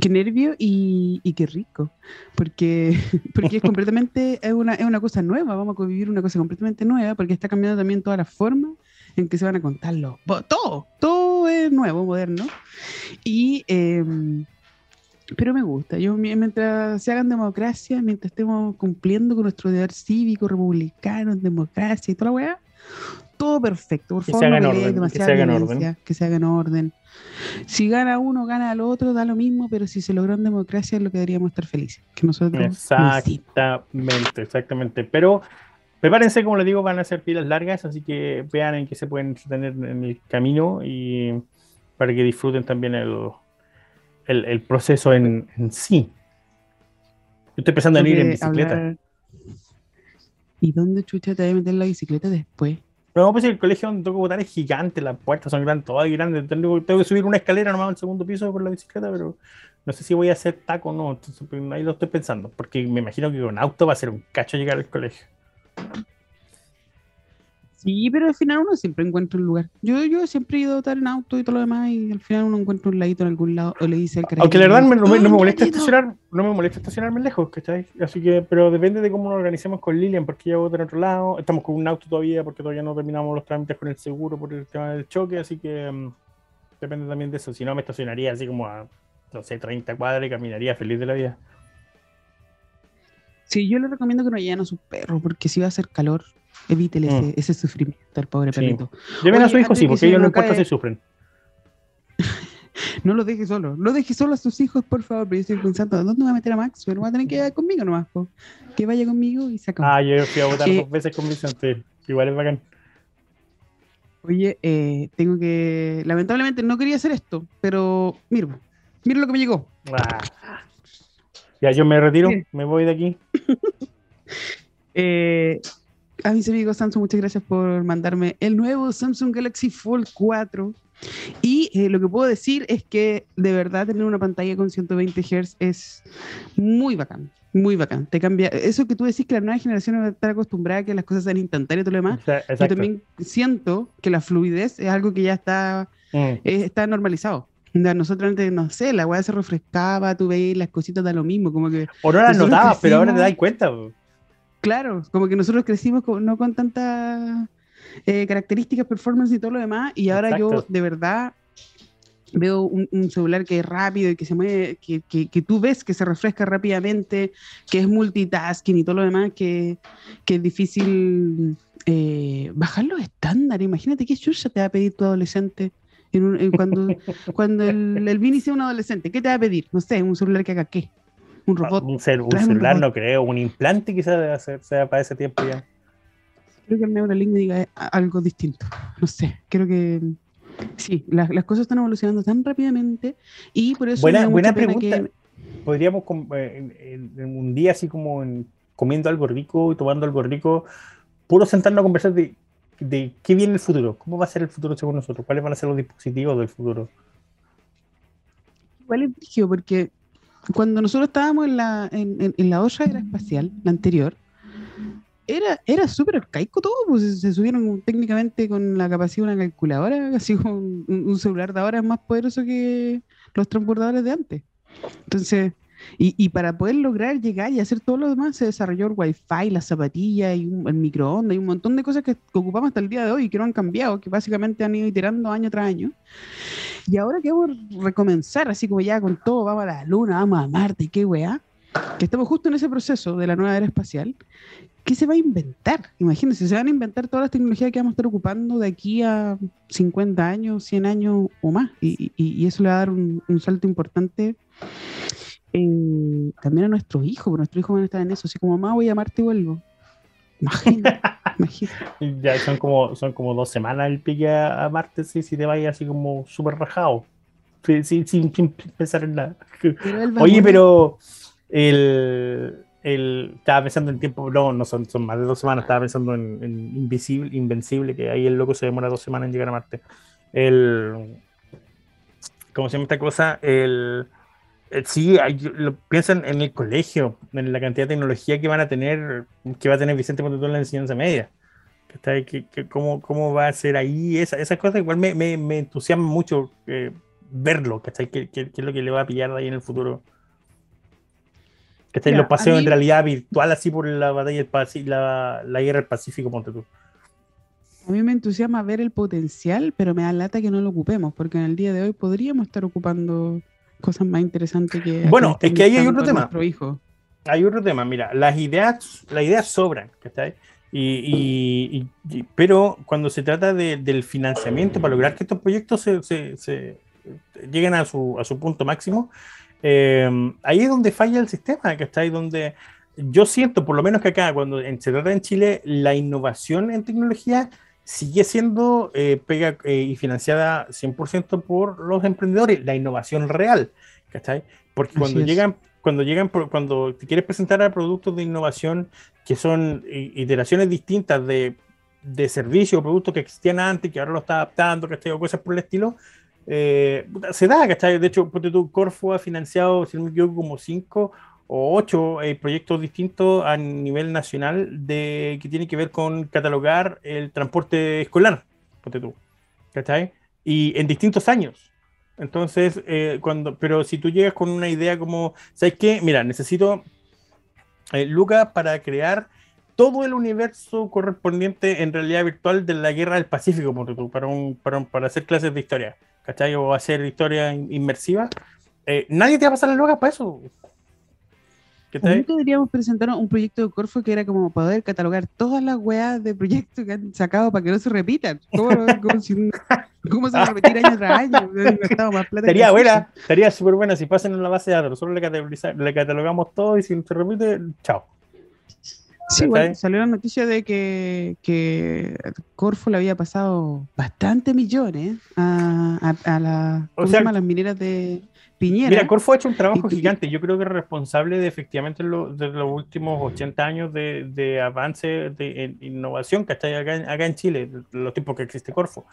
Qué nervio y, qué rico. Porque, porque es completamente, es una, es una cosa nueva. Vamos a vivir una cosa completamente nueva, porque está cambiando también toda la forma en que se van a contarlo. Todo, todo es nuevo, moderno. Y. Em, pero me gusta. Yo mientras se hagan democracia, mientras estemos cumpliendo con nuestro deber cívico, republicano, democracia y toda la weá, todo perfecto. Por favor, no orden, que se haga en orden. Que se haga en orden. Si gana uno, gana al otro, da lo mismo, pero si se logró en democracia es lo que deberíamos estar felices. Que nosotros exactamente, exactamente. Pero prepárense, como les digo, van a ser pilas largas, así que vean en qué se pueden tener en el camino y para que disfruten también el, el, proceso en, sí. Yo estoy pensando en ir en bicicleta. ¿Y dónde chucha te voy a meter la bicicleta después? No, pues el colegio donde tengo que botar es gigante, las puertas son grandes, todas grandes. Tengo, que subir una escalera nomás al segundo piso por la bicicleta, pero no sé si voy a hacer taco o no. Entonces, ahí lo estoy pensando, porque me imagino que con auto va a ser un cacho llegar al colegio. Sí, pero al final uno siempre encuentra un lugar. Yo, yo siempre he ido a estar en auto y todo lo demás y al final uno encuentra un ladito en algún lado o le dice al carajillo. Aunque la verdad no, me, molesta estacionar, no me molesta estacionarme lejos, ¿cachai? Así que, pero depende de cómo nos organicemos con Lilian, porque ella va en otro lado. Estamos con un auto todavía porque todavía no terminamos los trámites con el seguro por el tema del choque, así que mm, depende también de eso. Si no, me estacionaría así como a, no sé, 30 cuadras y caminaría feliz de la vida. Sí, yo le recomiendo que no lleven a su perro, porque si va a hacer calor, Evítele mm. ese, sufrimiento al pobre perrito. Lleven a su hijo, sí, porque ellos no importa si sufren. No lo deje solo. No deje solo a sus hijos, por favor. Pero yo estoy pensando, ¿dónde voy a meter a Max? Pero va a tener que ir conmigo nomás. Que vaya conmigo y se acabó. Ah, yo fui a votar dos veces con Vicente. Igual es bacán. Oye, eh, tengo que. Lamentablemente no quería hacer esto, pero mira, mira lo que me llegó. Ah. Ya, yo me retiro, me voy de aquí. eh, a mis amigos Samsung, muchas gracias por mandarme el nuevo Samsung Galaxy Fold 4. Y eh, lo que puedo decir es que de verdad tener una pantalla con 120 Hz es muy bacán, muy bacán. Te cambia. Eso que tú decís que la nueva generación va a estar acostumbrada a que las cosas sean instantáneas y todo lo demás. Yo también siento que la fluidez es algo que ya está, mm. eh, está normalizado. Nosotros antes, no sé, la weá se refrescaba, tú veías las cositas da lo mismo, como que... O no las notabas, pero ahora te das cuenta. Claro, como que nosotros crecimos no con tantas eh, características, performance y todo lo demás, y ahora yo de verdad veo un, celular que es rápido y que se mueve, que, que, tú ves que se refresca rápidamente, que es multitasking y todo lo demás, que, que es difícil eh, bajar los estándares. Imagínate qué chucha te va a pedir tu adolescente cuando, cuando el, el Vini sea un adolescente. ¿Qué te va a pedir? No sé, un celular que haga qué. Un ah, robot. Un, celular, no creo. Un implante quizás debe hacer, sea para ese tiempo ya. Creo que el Neuralink me diga algo distinto. No sé, creo que sí, las, las cosas están evolucionando tan rápidamente y por eso. Buena, buena pregunta. Podríamos, eh, en, un día así como comiendo algo rico y tomando algo rico, puro sentarnos a conversar de, de qué viene el futuro, cómo va a ser el futuro según nosotros, cuáles van a ser los dispositivos del futuro. Igual es porque cuando nosotros estábamos en la, en, en, la otra era espacial, la anterior, era, era súper arcaico todo, pues se subieron técnicamente con la capacidad de una calculadora, así como un, celular de ahora es más poderoso que los transbordadores de antes. Entonces, y, y, para poder lograr llegar y hacer todo lo demás, se desarrolló el wifi, la zapatilla y el microondas y un montón de cosas que, ocupamos hasta el día de hoy y que no han cambiado, que básicamente han ido iterando año tras año. Y ahora que vamos a recomenzar, así como ya con todo, vamos a la Luna, vamos a Marte y qué weá, que estamos justo en ese proceso de la nueva era espacial, ¿qué se va a inventar? Imagínense, se van a inventar todas las tecnologías que vamos a estar ocupando de aquí a 50 años, 100 años o más. Y, y, eso le va a dar un, un salto importante eh, también a nuestros hijos, nuestros hijos van a estar en eso, así como mamá voy a Marte y vuelvo. Imagínate, Ya son como, son como dos semanas el pique a, Marte, sí, si te vayas así como súper rajado. sin, pensar en nada. Oye, pero el, el, estaba pensando en tiempo, no, no son, son más de dos semanas, estaba pensando en, Invisible, Invencible, que ahí el loco se demora dos semanas en llegar a Marte. El, ¿cómo se llama esta cosa? El eh, sí, lo, piensan en el colegio, en la cantidad de tecnología que van a tener, que va a tener Vicente Montetón en la enseñanza media. Que, cómo, ¿Cómo va a ser ahí? Esa, esas cosas igual me, me, me entusiasma mucho eh, verlo, ¿cachai? ¿Qué, ¿Qué, es lo que le va a pillar ahí en el futuro? Que Los paseos en realidad virtual, así por la batalla del la, la guerra del Pacífico, ponte tú. A mí me entusiasma ver el potencial, pero me da lata que no lo ocupemos, porque en el día de hoy podríamos estar ocupando cosas más interesantes que... Bueno, es que ahí hay otro tema. Hay otro tema, mira, las ideas, las ideas sobran, ¿está? Y, y, pero cuando se trata de, del financiamiento para lograr que estos proyectos se, se, se lleguen a su, a su punto máximo, eh, ahí es donde falla el sistema, que está ahí donde yo siento, por lo menos que acá, cuando se trata en Chile, la innovación en tecnología sigue siendo eh, pega eh, y financiada 100% por los emprendedores, la innovación real, ¿cachai? Porque cuando llegan, cuando llegan, cuando te quieres presentar a productos de innovación que son iteraciones distintas de, de servicios o productos que existían antes, que ahora lo está adaptando, ¿cachai? O cosas por el estilo, eh, se da, ¿cachai? De hecho, tu Corfo ha financiado, si no me equivoco, como cinco o ocho eh, proyectos distintos a nivel nacional de, que tienen que ver con catalogar el transporte escolar, tú, ¿cachai? Y en distintos años. Entonces, eh, cuando, pero si tú llegas con una idea como, ¿sabes qué? Mira, necesito eh, Lucas para crear todo el universo correspondiente en realidad virtual de la guerra del Pacífico, tú, para, un, para, para hacer clases de historia, ¿cachai? O hacer historia inmersiva. nadie te va a pasar la Lucas para eso. Nunca deberíamos presentar un proyecto de Corfo que era como poder catalogar todas las weas de proyectos que han sacado para que no se repitan. ¿Cómo se va a repetir año tras año? Estaría buena, estaría súper buena si pasan en la base de datos. Nosotros le, le catalogamos todo y si se repite, chao. Sí, bueno, salió la noticia de que, que Corfo le había pasado bastante millones a, a, las mineras de Piñera. Mira, Corfo ha hecho un trabajo gigante. Yo creo que es responsable de efectivamente lo, de los últimos 80 años de, de avance de en innovación que está acá, acá en Chile, los tiempos que existe Corfo.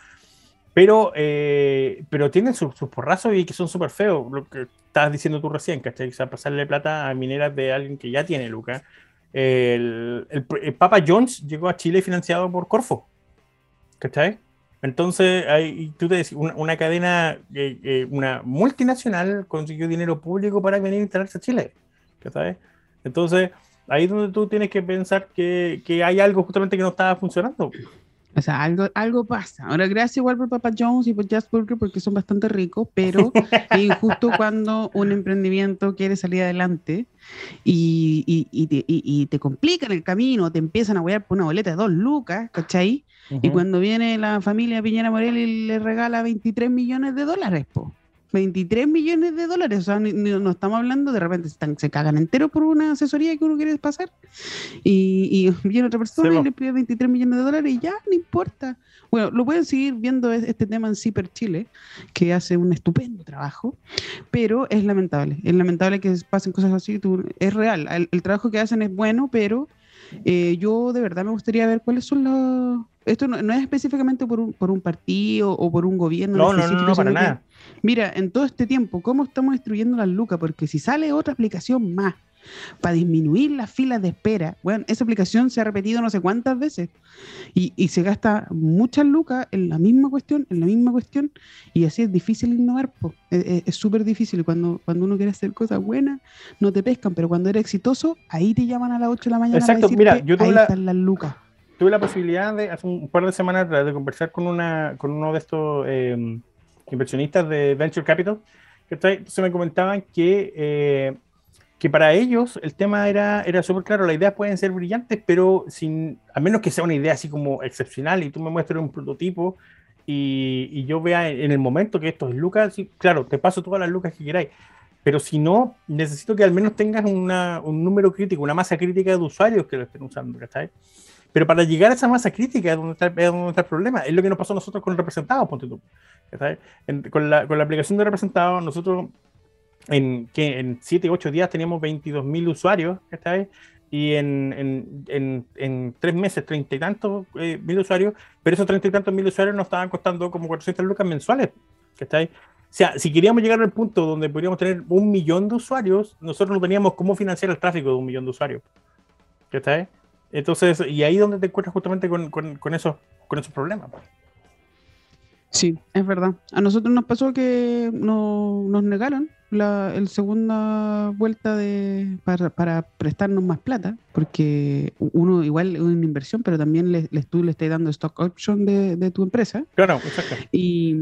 Pero, eh, pero tienen sus, porrazos y que son súper feos. Lo que estabas diciendo tú recién, ¿cachai? O sea, pasarle plata a mineras de alguien que ya tiene Luca el, Papa Jones llegó a Chile financiado por Corfo. ¿Cachai? Entonces, hay, tú te decís, una, cadena, eh, eh, una multinacional consiguió dinero público para venir a instalarse a Chile. ¿Cachai? Entonces, ahí es donde tú tienes que pensar que, que hay algo justamente que no estaba funcionando. O sea, algo, algo pasa. Ahora, gracias igual por Papa Jones y por Just Burger porque son bastante ricos, pero justo cuando un emprendimiento quiere salir adelante y, y, y, te, y, te complican el camino, te empiezan a huear por una boleta de dos lucas, ¿cachai? Y cuando viene la familia Piñera Morel y le regala 23 millones de dólares, po. 23 millones de dólares. O sea, no, estamos hablando, de repente se cagan entero por una asesoría que uno quiere pasar. Y, viene otra persona y le pide 23 millones de dólares y ya, no importa. Bueno, lo pueden seguir viendo este tema en Ciper Chile, que hace un estupendo trabajo, pero es lamentable. Es lamentable que pasen cosas así. es real. El, trabajo que hacen es bueno, pero eh, yo de verdad me gustaría ver cuáles son los esto no, es específicamente por un, por un, partido o por un gobierno. No, no, no, para nada. Mira, en todo este tiempo, ¿cómo estamos destruyendo las lucas? Porque si sale otra aplicación más para disminuir las filas de espera, bueno, esa aplicación se ha repetido no sé cuántas veces y, y se gasta muchas lucas en la misma cuestión, en la misma cuestión, y así es difícil innovar. Es súper difícil. Cuando, cuando uno quiere hacer cosas buenas, no te pescan, pero cuando eres exitoso, ahí te llaman a las 8 de la mañana. Exacto, mira, yo ahí están las lucas tuve la posibilidad de, hace un par de semanas, de conversar con, una, con uno de estos em, inversionistas de Venture Capital, que se me comentaban que, eh, que para ellos el tema era, era súper claro, las ideas pueden ser brillantes, pero sin, a menos que sea una idea así como excepcional y tú me muestres un prototipo y, y yo vea en, el momento que esto es lucas, claro, te paso todas las lucas que queráis. Pero si no, necesito que al menos tengas una, un número crítico, una masa crítica de usuarios que lo estén usando, ¿cachai? Pero para llegar a esa masa crítica es donde está, donde está el problema. Es lo que nos pasó a nosotros con el representado, ponte tú. con, la, con la aplicación de representado, nosotros en, que en 7, 8 días teníamos 22.000 usuarios, ¿está y en, en, en, tres meses, treinta y tantos eh, mil usuarios, pero esos treinta y tantos mil usuarios nos estaban costando como 400 lucas mensuales. ¿está O sea, si queríamos llegar al punto donde podríamos tener un millón de usuarios, nosotros no teníamos cómo financiar el tráfico de un millón de usuarios. ¿está entonces, y ahí es donde te encuentras justamente con, con, esos, con esos problemas. Sí, es verdad. A nosotros nos pasó que no, nos negaron la el segunda vuelta de para, para, prestarnos más plata, porque uno igual es una inversión, pero también le, tú le estás dando stock option de, de tu empresa. Claro, exacto. Y,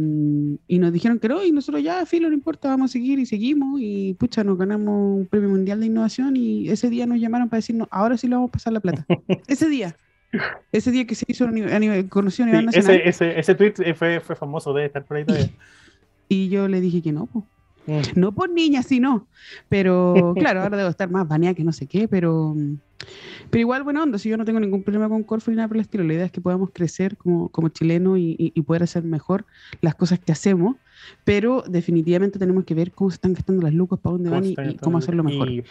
y, nos dijeron que no, y nosotros ya, filo, no importa, vamos a seguir y seguimos, y pucha, nos ganamos un premio mundial de innovación, y ese día nos llamaron para decirnos, ahora sí le vamos a pasar la plata. ese día. Ese día que se hizo a nivel, conocido a nivel nacional. Ese, ese, ese tweet fue, fue famoso, de estar por ahí todavía. Y yo le dije que no, pues. Mm. No por niñas, sino. Pero claro, ahora debo estar más baneada que no sé qué, pero, pero igual, bueno, onda, si yo no tengo ningún problema con Corfo ni nada por el estilo, la idea es que podamos crecer como, como chilenos y, y, poder hacer mejor las cosas que hacemos, pero definitivamente tenemos que ver cómo se están gastando las lucas, para dónde van y, cómo hacerlo mejor. Y,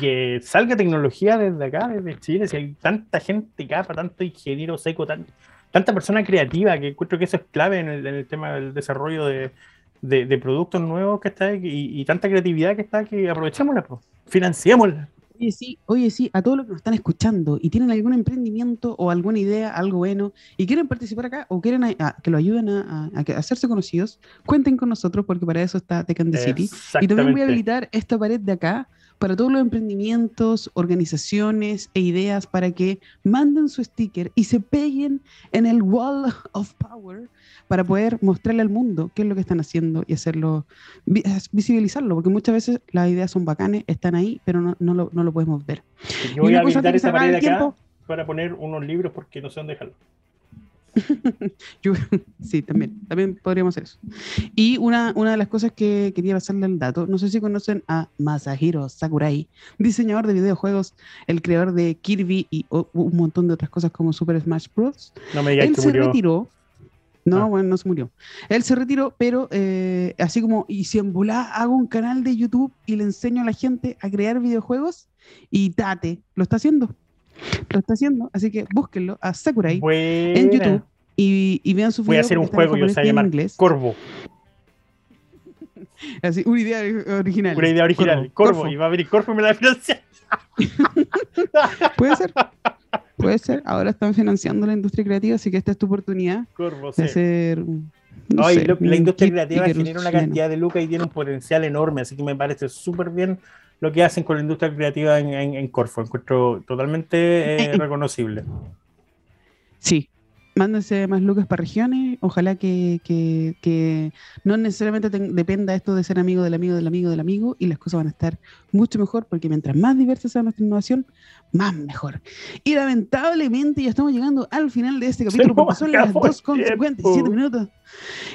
que salga tecnología desde acá, desde Chile, si hay tanta gente capa, tanto ingeniero seco, tanta persona creativa, que encuentro que eso es clave en el, en el tema del desarrollo de de, productos nuevos que está y, y, tanta creatividad que está que aprovechémosla, pues, financiémosla. Oye, sí, oye, sí, a todos los que nos están escuchando y tienen algún emprendimiento o alguna idea, algo bueno, y quieren participar acá o quieren que lo ayuden a, hacerse conocidos, cuenten con nosotros porque para eso está and City. Y también voy a habilitar esta pared de acá para todos los emprendimientos, organizaciones e ideas para que manden su sticker y se peguen en el Wall of Power para poder mostrarle al mundo qué es lo que están haciendo y hacerlo, visibilizarlo, porque muchas veces las ideas son bacanes, están ahí, pero no, no, lo, no lo, podemos ver. Yo voy a habilitar esa pared acá para poner unos libros porque no sé dónde dejarlo. sí, también, también podríamos hacer eso. Y una, una de las cosas que quería pasarle al dato, no sé si conocen a Masahiro Sakurai, diseñador de videojuegos, el creador de Kirby y un montón de otras cosas como Super Smash Bros. No me digas Él que se murió. retiró. No, Ah. bueno, no se murió. Él se retiró, pero eh, así como, y si en volá hago un canal de YouTube y le enseño a la gente a crear videojuegos, y Tate lo está haciendo. Lo está haciendo, así que búsquenlo a Sakurai en. YouTube y, y vean su Voy a hacer un juego y japonés se va a y en llamar inglés. Corvo. Así, una idea original. Una idea original. Corvo. Y va a venir Corvo y me la va a financiar. Puede ser. Puede ser. Ahora están financiando la industria creativa, así que esta es tu oportunidad Corvo, de sí. hacer. no sé, lo- la industria creativa genera una chileno. cantidad de lucas y tiene un potencial enorme, así que me parece súper bien lo que hacen con la industria creativa en, en, en Corfo. Encuentro totalmente eh, reconocible. Sí. Mándense más lucas para regiones. Ojalá que, que- que no necesariamente dependa esto de ser amigo del amigo del amigo del amigo y las cosas van a estar mucho mejor porque mientras más diversa sea nuestra innovación, más mejor. Y lamentablemente ya estamos llegando al final de este capítulo porque son las acabó el 2 con 57 tiempo. minutos.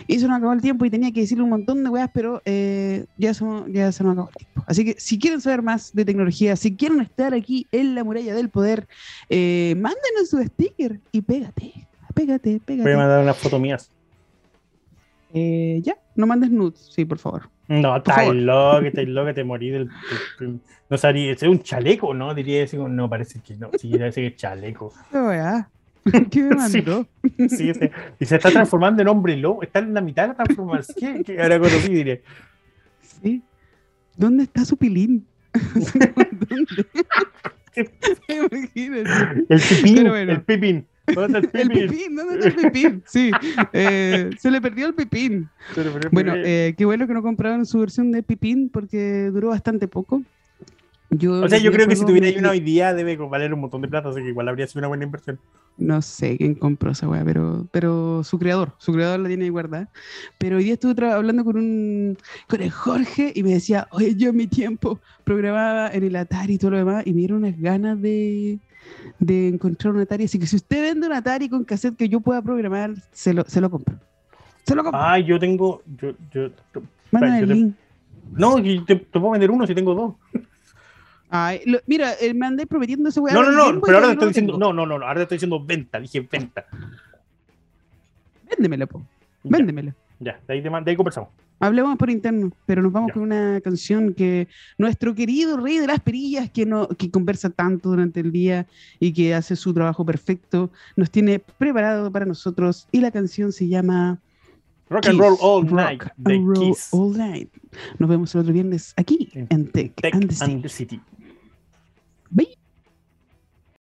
Y se nos acabó el tiempo y tenía que decirle un montón de weas, pero eh, ya, se, ya se nos acabó el tiempo. Así que si quieren saber más de tecnología, si quieren estar aquí en la muralla del poder, eh, mándenos su sticker y pégate. Pégate, pégate. Voy a mandar unas fotos mías. Eh, ya, no mandes nudes, sí, por favor. No, estás loco, estás loco, te morí del. del- no sabría, es un chaleco, ¿no? Diría así, no, parece que no. Sí, parece que es chaleco. ¿Qué me Sí. mandó? Sí, se- y se está transformando en hombre lobo. Está en la mitad de la transformación. ¿Qué, qué ahora conocí, diré? Sí. ¿Dónde está su pilín? ¿Dónde? Imagínate. El pipín, bueno. el pipín. ¿Dónde está el El pipín? pipín, ¿dónde está el pipín? Sí, eh, se le perdió el pipín. Pero, pero, Bueno, pero, eh, qué bueno que no compraron su versión de pipín porque duró bastante poco. Yo o sea, yo creo que si tuviera ahí una hoy día debe valer un montón de plata, así que igual habría sido una buena inversión. No sé quién compró esa weá, pero, pero su creador, su creador la tiene ahí guardada. Pero hoy día estuve hablando con un con el Jorge y me decía, oye, yo en mi tiempo programaba en el Atari y todo lo demás, y me dieron unas ganas de, de encontrar un Atari. Así que si usted vende un Atari con cassette que yo pueda programar, se lo, se lo compro. Se lo compro. Ah, yo tengo. Yo, yo, Mándame yo el te- link. no, te, te puedo vender uno si tengo dos. Ay, lo- mira, eh, me andé prometiendo ese weá. No, no, no, pero ahora te estoy diciendo. No, no, no, ahora te estoy diciendo venta. Dije venta. Véndemelo, po. Ya, Véndemelo. Ya, de ahí, te de ahí conversamos. Hablemos por interno, pero nos vamos Ya. con una canción que nuestro querido rey de las perillas, que, no, que conversa tanto durante el día y que hace su trabajo perfecto, nos tiene preparado para nosotros. Y la canción se llama Rock and roll all Rock night and de Roll Kiss. All Night. Nos vemos el otro viernes aquí En Tech, Tech and the and City. the City. Bye.